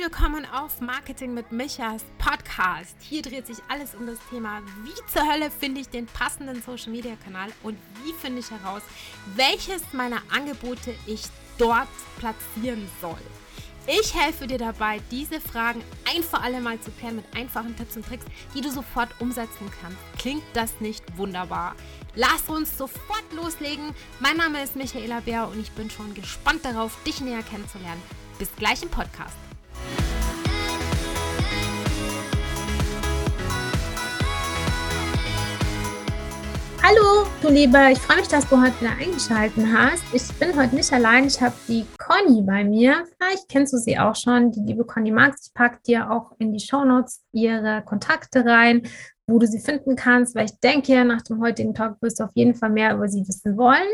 willkommen auf Marketing mit Michas Podcast. Hier dreht sich alles um das Thema, wie zur Hölle finde ich den passenden Social Media Kanal und wie finde ich heraus, welches meiner Angebote ich dort platzieren soll. Ich helfe dir dabei, diese Fragen ein für alle Mal zu klären mit einfachen Tipps und Tricks, die du sofort umsetzen kannst. Klingt das nicht wunderbar? Lass uns sofort loslegen. Mein Name ist Michaela Bär und ich bin schon gespannt darauf, dich näher kennenzulernen. Bis gleich im Podcast. Hallo, du Lieber, ich freue mich, dass du heute wieder eingeschaltet hast. Ich bin heute nicht allein, ich habe die Conny bei mir. Vielleicht kennst du sie auch schon, die liebe Conny Marx. Ich packe dir auch in die Shownotes ihre Kontakte rein, wo du sie finden kannst, weil ich denke, nach dem heutigen Talk wirst du auf jeden Fall mehr über sie wissen wollen.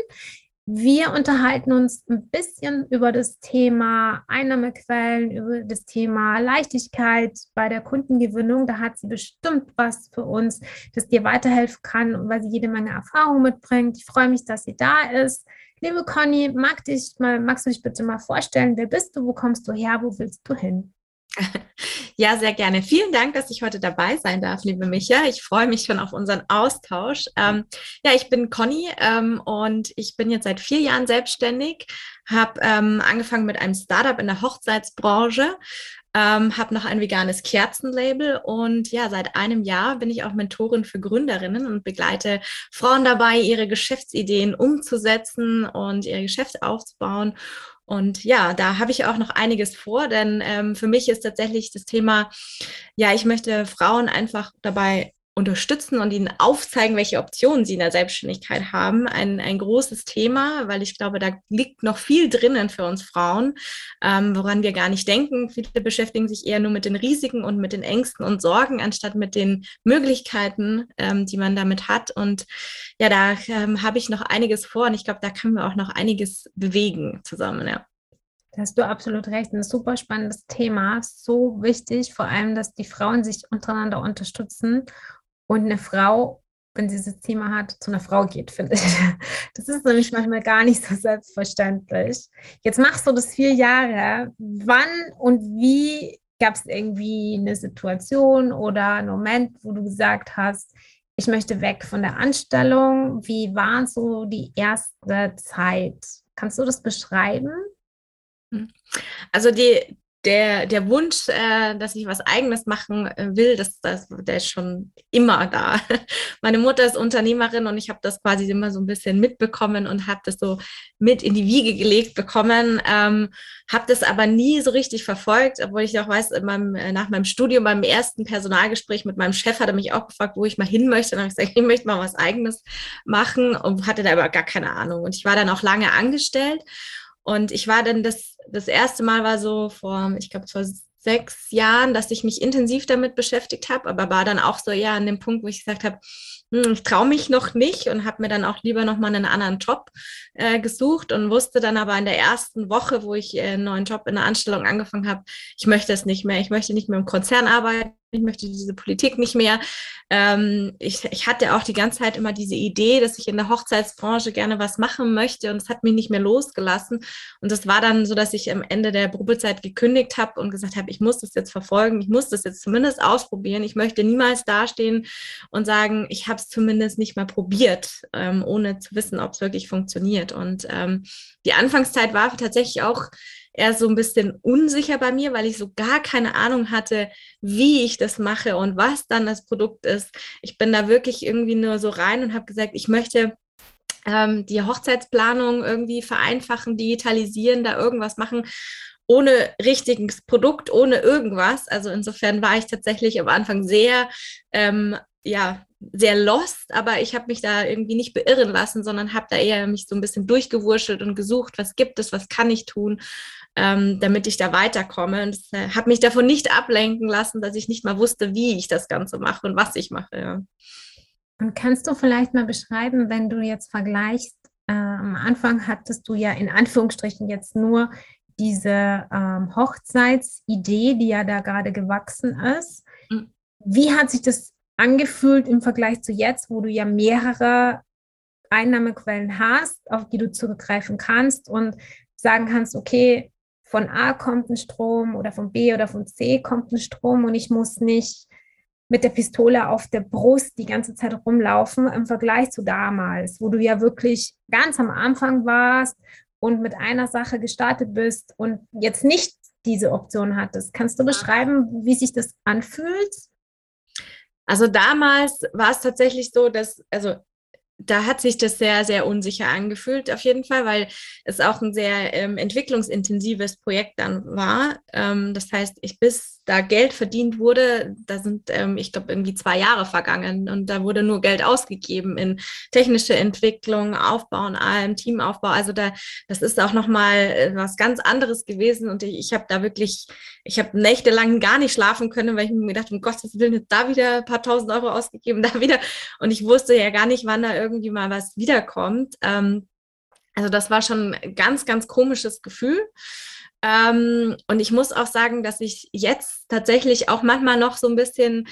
Wir unterhalten uns ein bisschen über das Thema Einnahmequellen, über das Thema Leichtigkeit bei der Kundengewinnung. Da hat sie bestimmt was für uns, das dir weiterhelfen kann, weil sie jede Menge Erfahrung mitbringt. Ich freue mich, dass sie da ist. Liebe Conny, mag dich mal, magst du dich bitte mal vorstellen? Wer bist du? Wo kommst du her? Wo willst du hin? Ja, sehr gerne. Vielen Dank, dass ich heute dabei sein darf, liebe Micha. Ich freue mich schon auf unseren Austausch. Ähm, ja, ich bin Conny ähm, und ich bin jetzt seit vier Jahren selbstständig, habe ähm, angefangen mit einem Startup in der Hochzeitsbranche, ähm, habe noch ein veganes Kerzenlabel und ja, seit einem Jahr bin ich auch Mentorin für Gründerinnen und begleite Frauen dabei, ihre Geschäftsideen umzusetzen und ihr Geschäft aufzubauen. Und ja, da habe ich auch noch einiges vor, denn ähm, für mich ist tatsächlich das Thema, ja, ich möchte Frauen einfach dabei unterstützen und ihnen aufzeigen, welche Optionen sie in der Selbstständigkeit haben. Ein, ein großes Thema, weil ich glaube, da liegt noch viel drinnen für uns Frauen, ähm, woran wir gar nicht denken. Viele beschäftigen sich eher nur mit den Risiken und mit den Ängsten und Sorgen, anstatt mit den Möglichkeiten, ähm, die man damit hat. Und ja, da ähm, habe ich noch einiges vor und ich glaube, da können wir auch noch einiges bewegen zusammen. Ja. Da hast du absolut recht. Ein super spannendes Thema. So wichtig, vor allem, dass die Frauen sich untereinander unterstützen und eine Frau, wenn sie dieses Thema hat, zu einer Frau geht, finde ich. Das ist nämlich manchmal gar nicht so selbstverständlich. Jetzt machst du das vier Jahre. Wann und wie gab es irgendwie eine Situation oder einen Moment, wo du gesagt hast, ich möchte weg von der Anstellung? Wie war so die erste Zeit? Kannst du das beschreiben? Hm. Also die, der, der Wunsch, äh, dass ich was Eigenes machen äh, will, das, das, der ist schon immer da. Meine Mutter ist Unternehmerin und ich habe das quasi immer so ein bisschen mitbekommen und habe das so mit in die Wiege gelegt bekommen, ähm, habe das aber nie so richtig verfolgt, obwohl ich auch weiß, meinem, äh, nach meinem Studium, beim ersten Personalgespräch mit meinem Chef hat er mich auch gefragt, wo ich mal hin möchte. Und habe ich gesagt, ich möchte mal was Eigenes machen und hatte da aber gar keine Ahnung. Und ich war dann auch lange angestellt und ich war dann das, das erste Mal war so vor, ich glaube, vor sechs Jahren, dass ich mich intensiv damit beschäftigt habe, aber war dann auch so ja an dem Punkt, wo ich gesagt habe, hm, ich traue mich noch nicht und habe mir dann auch lieber noch mal einen anderen Job äh, gesucht und wusste dann aber in der ersten Woche, wo ich äh, einen neuen Job in der Anstellung angefangen habe, ich möchte es nicht mehr, ich möchte nicht mehr im Konzern arbeiten, ich möchte diese Politik nicht mehr. Ähm, ich, ich hatte auch die ganze Zeit immer diese Idee, dass ich in der Hochzeitsbranche gerne was machen möchte und es hat mich nicht mehr losgelassen. Und das war dann so, dass ich am Ende der Probezeit gekündigt habe und gesagt habe, ich muss das jetzt verfolgen, ich muss das jetzt zumindest ausprobieren. Ich möchte niemals dastehen und sagen, ich habe es zumindest nicht mal probiert, ähm, ohne zu wissen, ob es wirklich funktioniert. Und ähm, die Anfangszeit war tatsächlich auch eher so ein bisschen unsicher bei mir, weil ich so gar keine Ahnung hatte, wie ich das mache und was dann das Produkt ist. Ich bin da wirklich irgendwie nur so rein und habe gesagt, ich möchte ähm, die Hochzeitsplanung irgendwie vereinfachen, digitalisieren, da irgendwas machen ohne richtiges Produkt, ohne irgendwas. Also insofern war ich tatsächlich am Anfang sehr, ähm, ja, sehr lost, aber ich habe mich da irgendwie nicht beirren lassen, sondern habe da eher mich so ein bisschen durchgewurschtelt und gesucht, was gibt es, was kann ich tun ähm, damit ich da weiterkomme. Und äh, habe mich davon nicht ablenken lassen, dass ich nicht mal wusste, wie ich das Ganze mache und was ich mache. Ja. Und kannst du vielleicht mal beschreiben, wenn du jetzt vergleichst, äh, am Anfang hattest du ja in Anführungsstrichen jetzt nur diese ähm, Hochzeitsidee, die ja da gerade gewachsen ist. Mhm. Wie hat sich das angefühlt im Vergleich zu jetzt, wo du ja mehrere Einnahmequellen hast, auf die du zurückgreifen kannst und sagen kannst, okay, von A kommt ein Strom oder von B oder von C kommt ein Strom und ich muss nicht mit der Pistole auf der Brust die ganze Zeit rumlaufen im Vergleich zu damals, wo du ja wirklich ganz am Anfang warst und mit einer Sache gestartet bist und jetzt nicht diese Option hattest. Kannst du beschreiben, wie sich das anfühlt? Also damals war es tatsächlich so, dass, also da hat sich das sehr, sehr unsicher angefühlt, auf jeden Fall, weil es auch ein sehr ähm, entwicklungsintensives Projekt dann war. Ähm, das heißt, ich bis da Geld verdient wurde, da sind, ähm, ich glaube, irgendwie zwei Jahre vergangen und da wurde nur Geld ausgegeben in technische Entwicklung, Aufbau und allem, Teamaufbau. Also da, das ist auch nochmal äh, was ganz anderes gewesen und ich, ich habe da wirklich, ich habe nächtelang gar nicht schlafen können, weil ich mir gedacht, um Gottes Willen, da wieder ein paar tausend Euro ausgegeben, da wieder. Und ich wusste ja gar nicht, wann da irgendwie mal was wiederkommt. Ähm, also das war schon ein ganz, ganz komisches Gefühl. Ähm, und ich muss auch sagen, dass ich jetzt tatsächlich auch manchmal noch so ein bisschen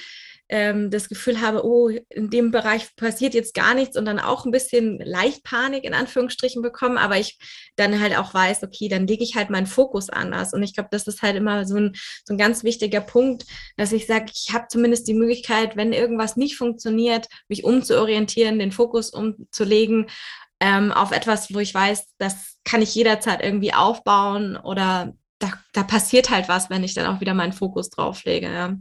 ähm, das Gefühl habe, oh, in dem Bereich passiert jetzt gar nichts und dann auch ein bisschen leicht Panik in Anführungsstrichen bekommen, aber ich dann halt auch weiß, okay, dann lege ich halt meinen Fokus anders. Und ich glaube, das ist halt immer so ein, so ein ganz wichtiger Punkt, dass ich sage, ich habe zumindest die Möglichkeit, wenn irgendwas nicht funktioniert, mich umzuorientieren, den Fokus umzulegen ähm, auf etwas, wo ich weiß, das kann ich jederzeit irgendwie aufbauen oder da, da passiert halt was, wenn ich dann auch wieder meinen Fokus drauf lege. Ja.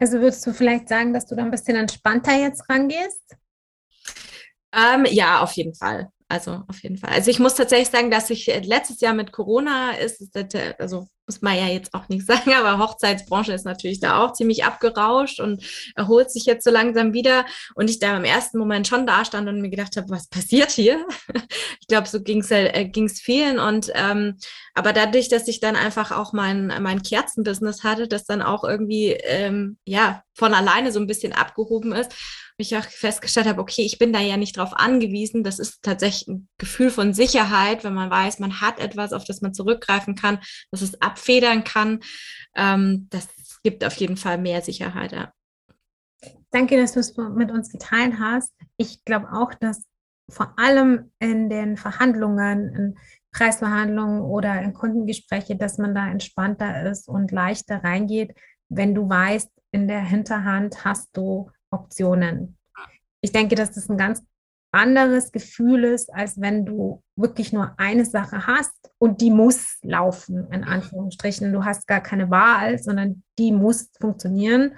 Also würdest du vielleicht sagen, dass du da ein bisschen entspannter jetzt rangehst? Ähm, ja, auf jeden Fall. Also auf jeden Fall. Also ich muss tatsächlich sagen, dass ich äh, letztes Jahr mit Corona ist, also muss man ja jetzt auch nicht sagen, aber Hochzeitsbranche ist natürlich da auch ziemlich abgerauscht und erholt sich jetzt so langsam wieder. Und ich da im ersten Moment schon da stand und mir gedacht habe, was passiert hier? ich glaube, so ging es äh, ging's vielen. Und ähm, aber dadurch, dass ich dann einfach auch mein, mein Kerzenbusiness hatte, das dann auch irgendwie ähm, ja von alleine so ein bisschen abgehoben ist, ich auch festgestellt habe, okay, ich bin da ja nicht drauf angewiesen. Das ist tatsächlich ein Gefühl von Sicherheit, wenn man weiß, man hat etwas, auf das man zurückgreifen kann, dass es abfedern kann. Ähm, das gibt auf jeden Fall mehr Sicherheit. Ja. Danke, dass du es mit uns geteilt hast. Ich glaube auch, dass vor allem in den Verhandlungen, in Preisverhandlungen oder in Kundengespräche, dass man da entspannter ist und leichter reingeht, wenn du weißt, in der Hinterhand hast du Optionen. Ich denke, dass das ein ganz anderes Gefühl ist, als wenn du wirklich nur eine Sache hast und die muss laufen, in Anführungsstrichen. Du hast gar keine Wahl, sondern die muss funktionieren.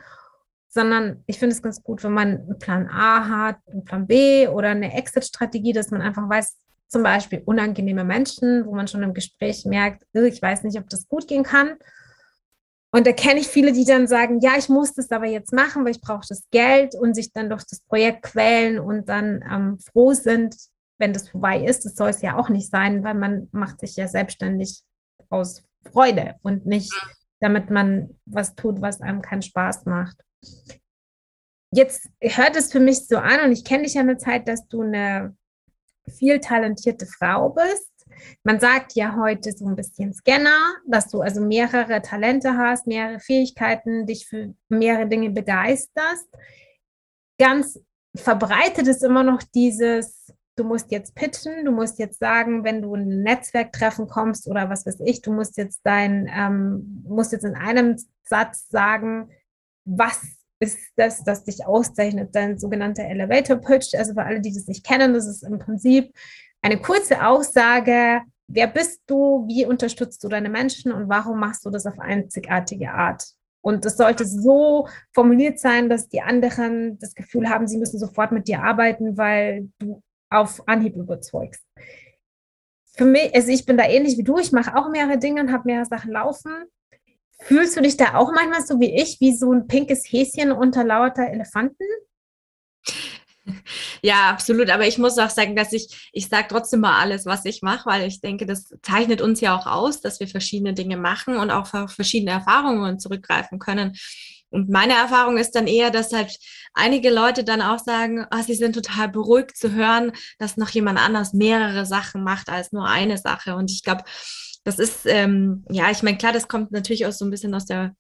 Sondern ich finde es ganz gut, wenn man einen Plan A hat, einen Plan B oder eine Exit-Strategie, dass man einfach weiß, zum Beispiel unangenehme Menschen, wo man schon im Gespräch merkt, ich weiß nicht, ob das gut gehen kann. Und da kenne ich viele, die dann sagen, ja, ich muss das aber jetzt machen, weil ich brauche das Geld und sich dann durch das Projekt quälen und dann ähm, froh sind, wenn das vorbei ist. Das soll es ja auch nicht sein, weil man macht sich ja selbstständig aus Freude und nicht, damit man was tut, was einem keinen Spaß macht. Jetzt hört es für mich so an und ich kenne dich ja eine Zeit, dass du eine viel talentierte Frau bist man sagt ja heute so ein bisschen Scanner, dass du also mehrere Talente hast, mehrere Fähigkeiten, dich für mehrere Dinge begeisterst. Ganz verbreitet ist immer noch dieses, du musst jetzt pitchen, du musst jetzt sagen, wenn du in ein Netzwerktreffen kommst oder was weiß ich, du musst jetzt dein, ähm, musst jetzt in einem Satz sagen, was ist das, das dich auszeichnet, dein sogenannter Elevator Pitch. Also für alle, die das nicht kennen, das ist im Prinzip eine kurze Aussage, wer bist du, wie unterstützt du deine Menschen und warum machst du das auf einzigartige Art? Und es sollte so formuliert sein, dass die anderen das Gefühl haben, sie müssen sofort mit dir arbeiten, weil du auf Anhieb überzeugst. Für mich, also ich bin da ähnlich wie du, ich mache auch mehrere Dinge und habe mehrere Sachen laufen. Fühlst du dich da auch manchmal so wie ich, wie so ein pinkes Häschen unter lauter Elefanten? Ja, absolut. Aber ich muss auch sagen, dass ich, ich sage trotzdem mal alles, was ich mache, weil ich denke, das zeichnet uns ja auch aus, dass wir verschiedene Dinge machen und auch verschiedene Erfahrungen zurückgreifen können. Und meine Erfahrung ist dann eher, dass halt einige Leute dann auch sagen, oh, sie sind total beruhigt zu hören, dass noch jemand anders mehrere Sachen macht als nur eine Sache. Und ich glaube, das ist, ähm, ja, ich meine, klar, das kommt natürlich auch so ein bisschen aus der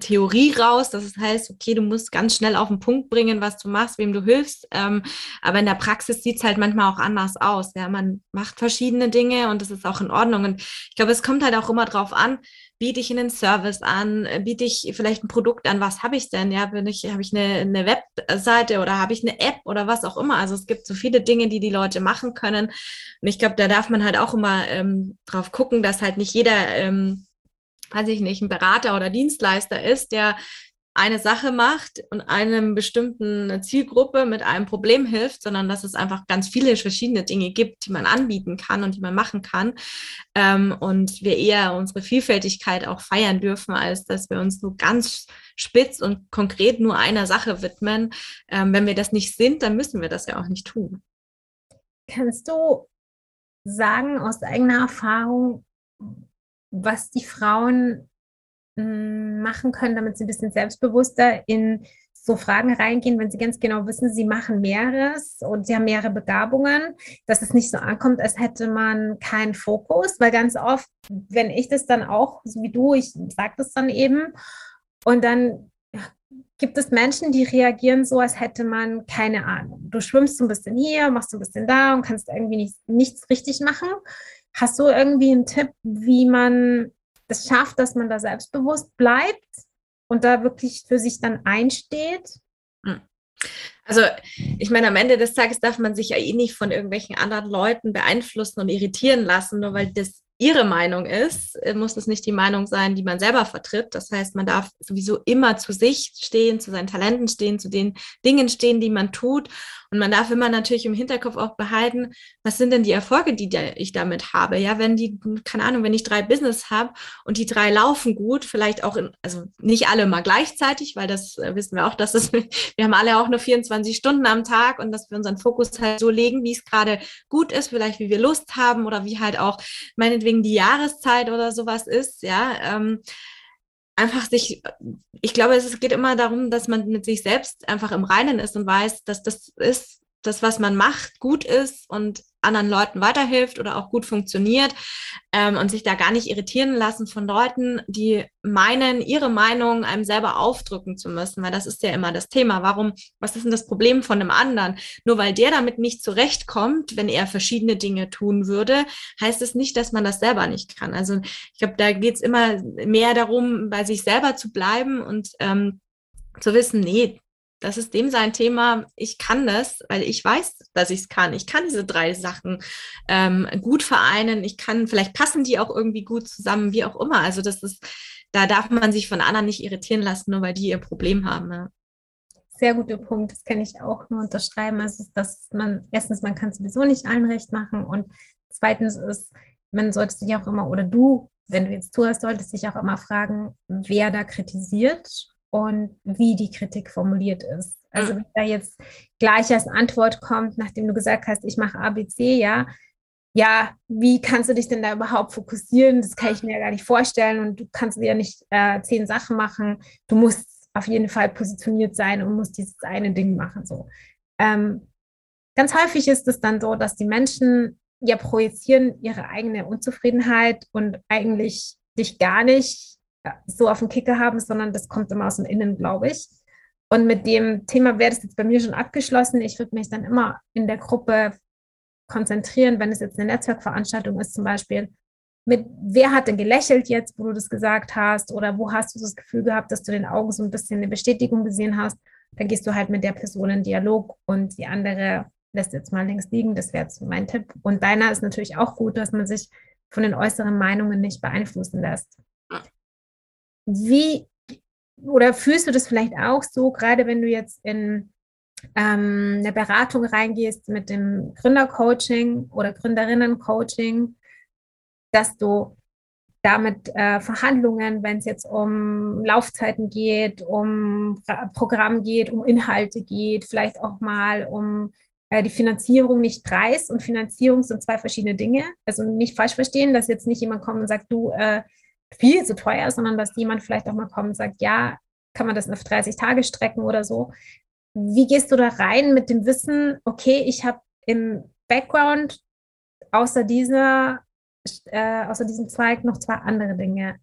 Theorie raus, dass es heißt, okay, du musst ganz schnell auf den Punkt bringen, was du machst, wem du hilfst. Ähm, aber in der Praxis sieht es halt manchmal auch anders aus. Ja, man macht verschiedene Dinge und das ist auch in Ordnung. Und ich glaube, es kommt halt auch immer drauf an, biete ich einen Service an, biete ich vielleicht ein Produkt an, was habe ich denn? Ja, bin ich, habe ich eine, eine Webseite oder habe ich eine App oder was auch immer. Also es gibt so viele Dinge, die die Leute machen können. Und ich glaube, da darf man halt auch immer ähm, drauf gucken, dass halt nicht jeder ähm, weiß ich nicht, ein Berater oder Dienstleister ist, der eine Sache macht und einem bestimmten Zielgruppe mit einem Problem hilft, sondern dass es einfach ganz viele verschiedene Dinge gibt, die man anbieten kann und die man machen kann. Ähm, und wir eher unsere Vielfältigkeit auch feiern dürfen, als dass wir uns nur ganz spitz und konkret nur einer Sache widmen. Ähm, wenn wir das nicht sind, dann müssen wir das ja auch nicht tun. Kannst du sagen aus eigener Erfahrung, was die Frauen hm, machen können, damit sie ein bisschen selbstbewusster in so Fragen reingehen, wenn sie ganz genau wissen, sie machen mehreres und sie haben mehrere Begabungen, dass es nicht so ankommt, als hätte man keinen Fokus, weil ganz oft, wenn ich das dann auch, so wie du, ich sage das dann eben und dann gibt es Menschen, die reagieren so, als hätte man keine Ahnung. Du schwimmst so ein bisschen hier, machst so ein bisschen da und kannst irgendwie nicht, nichts richtig machen. Hast du irgendwie einen Tipp, wie man es schafft, dass man da selbstbewusst bleibt und da wirklich für sich dann einsteht? Hm. Also, ich meine, am Ende des Tages darf man sich ja eh nicht von irgendwelchen anderen Leuten beeinflussen und irritieren lassen, nur weil das ihre Meinung ist, äh, muss es nicht die Meinung sein, die man selber vertritt. Das heißt, man darf sowieso immer zu sich stehen, zu seinen Talenten stehen, zu den Dingen stehen, die man tut. Und man darf immer natürlich im Hinterkopf auch behalten, was sind denn die Erfolge, die ich damit habe? Ja, wenn die, keine Ahnung, wenn ich drei Business habe und die drei laufen gut, vielleicht auch in, also nicht alle mal gleichzeitig, weil das äh, wissen wir auch, dass es, wir haben alle auch nur 24 Stunden am Tag und dass wir unseren Fokus halt so legen, wie es gerade gut ist, vielleicht wie wir Lust haben oder wie halt auch meinetwegen die Jahreszeit oder sowas ist, ja. Ähm, einfach sich, ich glaube, es geht immer darum, dass man mit sich selbst einfach im Reinen ist und weiß, dass das ist, das, was man macht, gut ist und anderen Leuten weiterhilft oder auch gut funktioniert ähm, und sich da gar nicht irritieren lassen von Leuten, die meinen, ihre Meinung einem selber aufdrücken zu müssen, weil das ist ja immer das Thema. Warum, was ist denn das Problem von einem anderen? Nur weil der damit nicht zurechtkommt, wenn er verschiedene Dinge tun würde, heißt es nicht, dass man das selber nicht kann. Also ich glaube, da geht es immer mehr darum, bei sich selber zu bleiben und ähm, zu wissen, nee, das ist dem sein Thema. Ich kann das, weil ich weiß, dass ich es kann. Ich kann diese drei Sachen ähm, gut vereinen. Ich kann, vielleicht passen die auch irgendwie gut zusammen, wie auch immer. Also das ist, da darf man sich von anderen nicht irritieren lassen, nur weil die ihr Problem haben. Ja. Sehr guter Punkt. Das kann ich auch nur unterschreiben. Also, dass man, erstens, man kann sowieso nicht allen recht machen. Und zweitens ist, man sollte sich auch immer, oder du, wenn du jetzt zuhörst, solltest dich auch immer fragen, wer da kritisiert und wie die Kritik formuliert ist. Also wenn da jetzt gleich als Antwort kommt, nachdem du gesagt hast, ich mache ABC, ja, ja, wie kannst du dich denn da überhaupt fokussieren? Das kann ich mir ja gar nicht vorstellen und du kannst ja nicht äh, zehn Sachen machen. Du musst auf jeden Fall positioniert sein und musst dieses eine Ding machen. So. Ähm, ganz häufig ist es dann so, dass die Menschen ja projizieren ihre eigene Unzufriedenheit und eigentlich dich gar nicht so auf dem Kicker haben, sondern das kommt immer aus dem Innen, glaube ich. Und mit dem Thema wäre das jetzt bei mir schon abgeschlossen. Ich würde mich dann immer in der Gruppe konzentrieren, wenn es jetzt eine Netzwerkveranstaltung ist zum Beispiel. Mit wer hat denn gelächelt jetzt, wo du das gesagt hast? Oder wo hast du das Gefühl gehabt, dass du den Augen so ein bisschen eine Bestätigung gesehen hast? Dann gehst du halt mit der Person in Dialog und die andere lässt jetzt mal links liegen. Das wäre jetzt mein Tipp. Und deiner ist natürlich auch gut, dass man sich von den äußeren Meinungen nicht beeinflussen lässt. Wie oder fühlst du das vielleicht auch so, gerade wenn du jetzt in ähm, eine Beratung reingehst mit dem Gründercoaching oder Gründerinnencoaching, dass du damit äh, Verhandlungen, wenn es jetzt um Laufzeiten geht, um Programm geht, um Inhalte geht, vielleicht auch mal um äh, die Finanzierung nicht Preis und Finanzierung sind zwei verschiedene Dinge. Also nicht falsch verstehen, dass jetzt nicht jemand kommt und sagt, du, äh, viel zu teuer, sondern dass jemand vielleicht auch mal kommt und sagt, ja, kann man das auf 30 Tage strecken oder so. Wie gehst du da rein mit dem Wissen, okay, ich habe im Background außer dieser, äh, außer diesem Zweig noch zwei andere Dinge?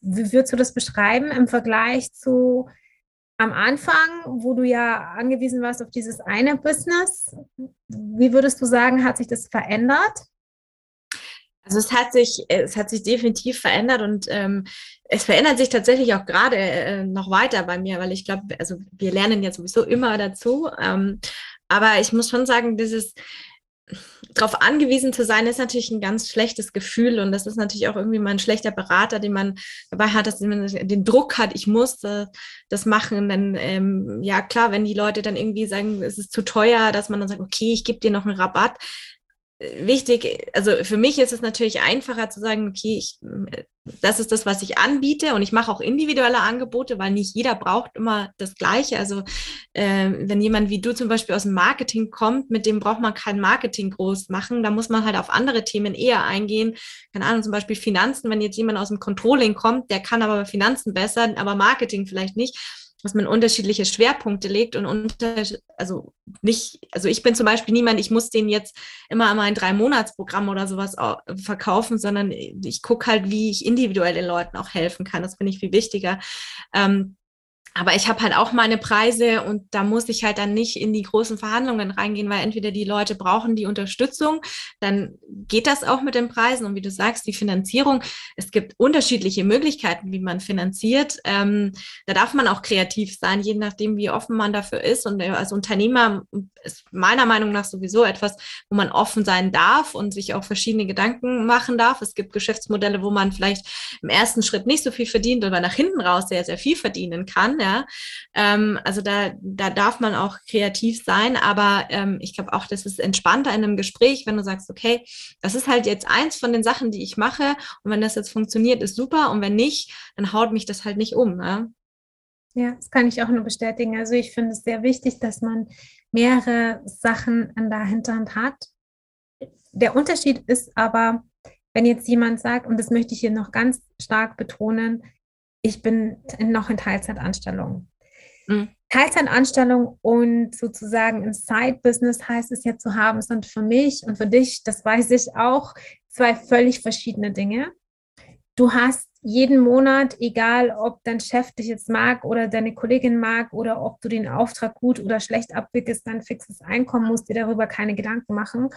wie würdest du das beschreiben im Vergleich zu am Anfang, wo du ja angewiesen warst auf dieses eine Business? Wie würdest du sagen, hat sich das verändert? Also es hat sich, es hat sich definitiv verändert und ähm, es verändert sich tatsächlich auch gerade äh, noch weiter bei mir, weil ich glaube, also wir lernen ja sowieso immer dazu. Ähm, aber ich muss schon sagen, dieses darauf angewiesen zu sein, ist natürlich ein ganz schlechtes Gefühl und das ist natürlich auch irgendwie mal ein schlechter Berater, den man dabei hat, dass man den Druck hat, ich muss das machen. Dann ähm, ja klar, wenn die Leute dann irgendwie sagen, es ist zu teuer, dass man dann sagt, okay, ich gebe dir noch einen Rabatt wichtig, also für mich ist es natürlich einfacher zu sagen, okay, ich, das ist das, was ich anbiete und ich mache auch individuelle Angebote, weil nicht jeder braucht immer das Gleiche. Also äh, wenn jemand wie du zum Beispiel aus dem Marketing kommt, mit dem braucht man kein Marketing groß machen, da muss man halt auf andere Themen eher eingehen. Keine Ahnung, zum Beispiel Finanzen, wenn jetzt jemand aus dem Controlling kommt, der kann aber Finanzen besser, aber Marketing vielleicht nicht dass man unterschiedliche Schwerpunkte legt und unter, also nicht, also ich bin zum Beispiel niemand, ich muss den jetzt immer mal ein Drei-Monats-Programm oder sowas verkaufen, sondern ich gucke halt, wie ich individuell Leuten auch helfen kann. Das finde ich viel wichtiger. Ähm, aber ich habe halt auch meine Preise und da muss ich halt dann nicht in die großen Verhandlungen reingehen, weil entweder die Leute brauchen die Unterstützung, dann geht das auch mit den Preisen und wie du sagst, die Finanzierung. Es gibt unterschiedliche Möglichkeiten, wie man finanziert. Ähm, da darf man auch kreativ sein, je nachdem, wie offen man dafür ist. Und als Unternehmer ist meiner Meinung nach sowieso etwas, wo man offen sein darf und sich auch verschiedene Gedanken machen darf. Es gibt Geschäftsmodelle, wo man vielleicht im ersten Schritt nicht so viel verdient, aber nach hinten raus sehr, sehr viel verdienen kann ja. Ähm, also da, da darf man auch kreativ sein, aber ähm, ich glaube auch, das ist entspannter in einem Gespräch, wenn du sagst, okay, das ist halt jetzt eins von den Sachen, die ich mache und wenn das jetzt funktioniert, ist super und wenn nicht, dann haut mich das halt nicht um. Ne? Ja, das kann ich auch nur bestätigen. Also ich finde es sehr wichtig, dass man mehrere Sachen in der Hinterhand hat. Der Unterschied ist aber, wenn jetzt jemand sagt, und das möchte ich hier noch ganz stark betonen, ich bin noch in Teilzeitanstellung. Mhm. Teilzeitanstellung und sozusagen ein Side-Business heißt es jetzt zu haben, sind für mich und für dich, das weiß ich auch, zwei völlig verschiedene Dinge. Du hast jeden Monat, egal ob dein Chef dich jetzt mag oder deine Kollegin mag oder ob du den Auftrag gut oder schlecht abwickelst, dein fixes Einkommen, musst dir darüber keine Gedanken machen.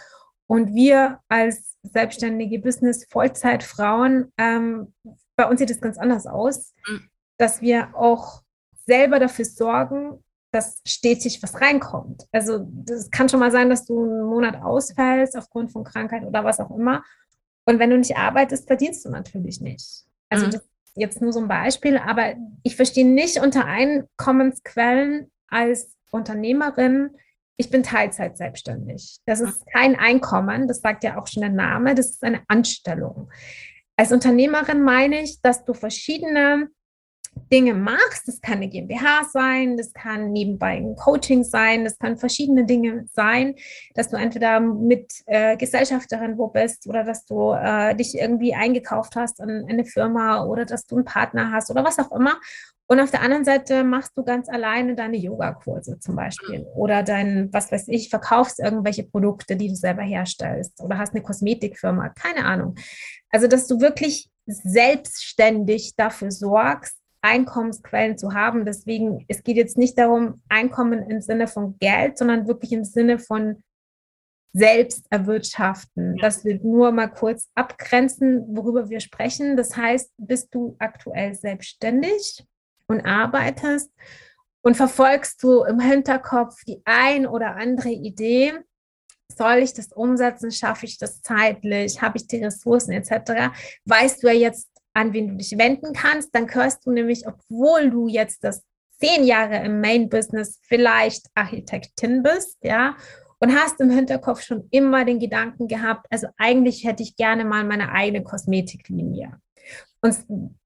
Und wir als selbstständige Business-Vollzeitfrauen ähm, bei uns sieht es ganz anders aus, mhm. dass wir auch selber dafür sorgen, dass stetig was reinkommt. Also das kann schon mal sein, dass du einen Monat ausfällst aufgrund von Krankheit oder was auch immer. Und wenn du nicht arbeitest, verdienst du natürlich nicht. Also mhm. das ist jetzt nur so ein Beispiel, aber ich verstehe nicht unter Einkommensquellen als Unternehmerin, ich bin Teilzeit selbstständig. Das ist kein Einkommen, das sagt ja auch schon der Name, das ist eine Anstellung. Als Unternehmerin meine ich, dass du verschiedene Dinge machst. Das kann eine GmbH sein, das kann nebenbei ein Coaching sein, das kann verschiedene Dinge sein, dass du entweder mit äh, Gesellschafterin wo bist oder dass du äh, dich irgendwie eingekauft hast an eine Firma oder dass du einen Partner hast oder was auch immer. Und auf der anderen Seite machst du ganz alleine deine Yogakurse zum Beispiel oder dein, was weiß ich, verkaufst irgendwelche Produkte, die du selber herstellst oder hast eine Kosmetikfirma, keine Ahnung. Also, dass du wirklich selbstständig dafür sorgst, Einkommensquellen zu haben. Deswegen, es geht jetzt nicht darum, Einkommen im Sinne von Geld, sondern wirklich im Sinne von selbst erwirtschaften. Das wird nur mal kurz abgrenzen, worüber wir sprechen. Das heißt, bist du aktuell selbstständig und arbeitest und verfolgst du im Hinterkopf die ein oder andere Idee, soll ich das umsetzen, schaffe ich das zeitlich, habe ich die Ressourcen etc., weißt du ja jetzt, an wen du dich wenden kannst, dann hörst du nämlich, obwohl du jetzt das zehn Jahre im Main-Business vielleicht Architektin bist, ja, und hast im Hinterkopf schon immer den Gedanken gehabt, also eigentlich hätte ich gerne mal meine eigene Kosmetiklinie. Und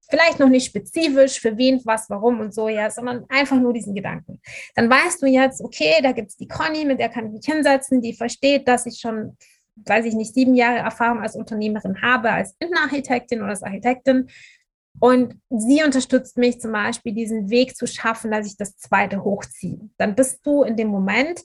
vielleicht noch nicht spezifisch für wen, was, warum und so, ja, sondern einfach nur diesen Gedanken. Dann weißt du jetzt, okay, da gibt es die Conny, mit der kann ich mich hinsetzen, die versteht, dass ich schon, weiß ich nicht, sieben Jahre Erfahrung als Unternehmerin habe, als Innenarchitektin oder als Architektin. Und sie unterstützt mich zum Beispiel, diesen Weg zu schaffen, dass ich das zweite hochziehe. Dann bist du in dem Moment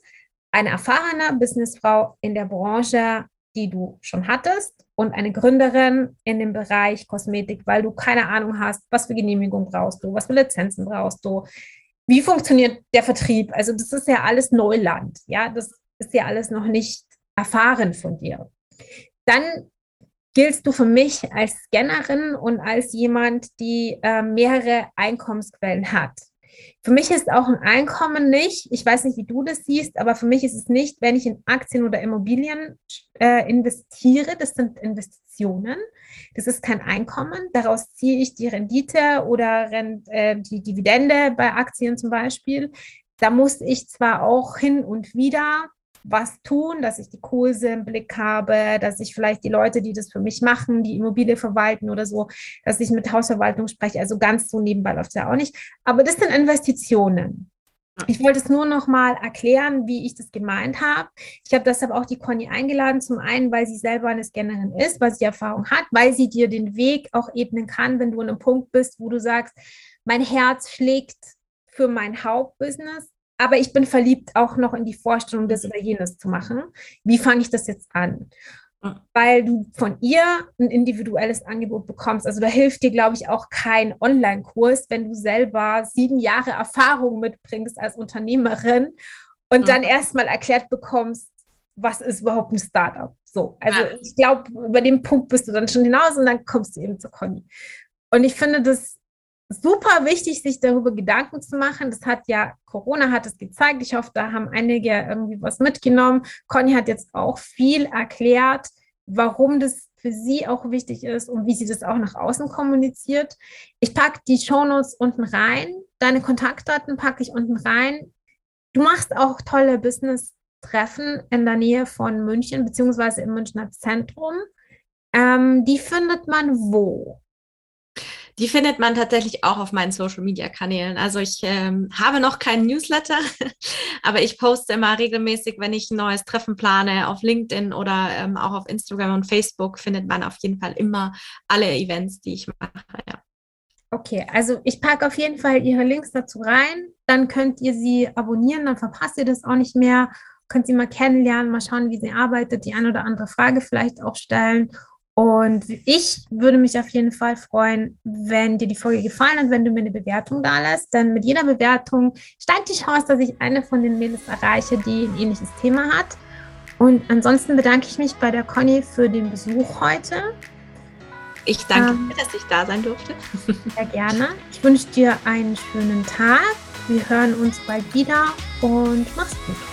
eine erfahrene Businessfrau in der Branche, die du schon hattest und eine Gründerin in dem Bereich Kosmetik, weil du keine Ahnung hast, was für Genehmigung brauchst du, was für Lizenzen brauchst du, wie funktioniert der Vertrieb. Also das ist ja alles Neuland, ja, das ist ja alles noch nicht erfahren von dir. Dann giltst du für mich als Scannerin und als jemand, die äh, mehrere Einkommensquellen hat. Für mich ist auch ein Einkommen nicht, ich weiß nicht, wie du das siehst, aber für mich ist es nicht, wenn ich in Aktien oder Immobilien äh, investiere, das sind Investitionen. Das ist kein Einkommen. Daraus ziehe ich die Rendite oder äh, die Dividende bei Aktien zum Beispiel. Da muss ich zwar auch hin und wieder was tun, dass ich die Kurse im Blick habe, dass ich vielleicht die Leute, die das für mich machen, die Immobilie verwalten oder so, dass ich mit Hausverwaltung spreche. Also ganz so nebenbei läuft es ja auch nicht. Aber das sind Investitionen. Ich wollte es nur noch mal erklären, wie ich das gemeint habe. Ich habe deshalb auch die Conny eingeladen, zum einen, weil sie selber eine Scannerin ist, weil sie Erfahrung hat, weil sie dir den Weg auch ebnen kann, wenn du an einem Punkt bist, wo du sagst, mein Herz schlägt für mein Hauptbusiness, aber ich bin verliebt auch noch in die Vorstellung, das oder jenes zu machen. Wie fange ich das jetzt an? Weil du von ihr ein individuelles Angebot bekommst. Also da hilft dir, glaube ich, auch kein Online-Kurs, wenn du selber sieben Jahre Erfahrung mitbringst als Unternehmerin und dann erstmal erklärt bekommst, was ist überhaupt ein Startup. So, also ja. ich glaube, über den Punkt bist du dann schon hinaus und dann kommst du eben zu Conny. Und ich finde das super wichtig, sich darüber Gedanken zu machen. Das hat ja, Corona hat es gezeigt. Ich hoffe, da haben einige irgendwie was mitgenommen. Conny hat jetzt auch viel erklärt, warum das für sie auch wichtig ist und wie sie das auch nach außen kommuniziert. Ich packe die Shownotes unten rein. Deine Kontaktdaten packe ich unten rein. Du machst auch tolle Business-Treffen in der Nähe von München, beziehungsweise im Münchner Zentrum. Ähm, die findet man wo? Die findet man tatsächlich auch auf meinen Social-Media-Kanälen. Also ich ähm, habe noch keinen Newsletter, aber ich poste immer regelmäßig, wenn ich ein neues Treffen plane, auf LinkedIn oder ähm, auch auf Instagram und Facebook findet man auf jeden Fall immer alle Events, die ich mache. Ja. Okay, also ich packe auf jeden Fall Ihre Links dazu rein. Dann könnt ihr sie abonnieren, dann verpasst ihr das auch nicht mehr. Könnt sie mal kennenlernen, mal schauen, wie sie arbeitet, die eine oder andere Frage vielleicht auch stellen. Und ich würde mich auf jeden Fall freuen, wenn dir die Folge gefallen hat, wenn du mir eine Bewertung da lässt. Denn mit jeder Bewertung steigt die Chance, dass ich eine von den Mädels erreiche, die ein ähnliches Thema hat. Und ansonsten bedanke ich mich bei der Conny für den Besuch heute. Ich danke ähm, dir, dass ich da sein durfte. Sehr gerne. Ich wünsche dir einen schönen Tag. Wir hören uns bald wieder und mach's gut.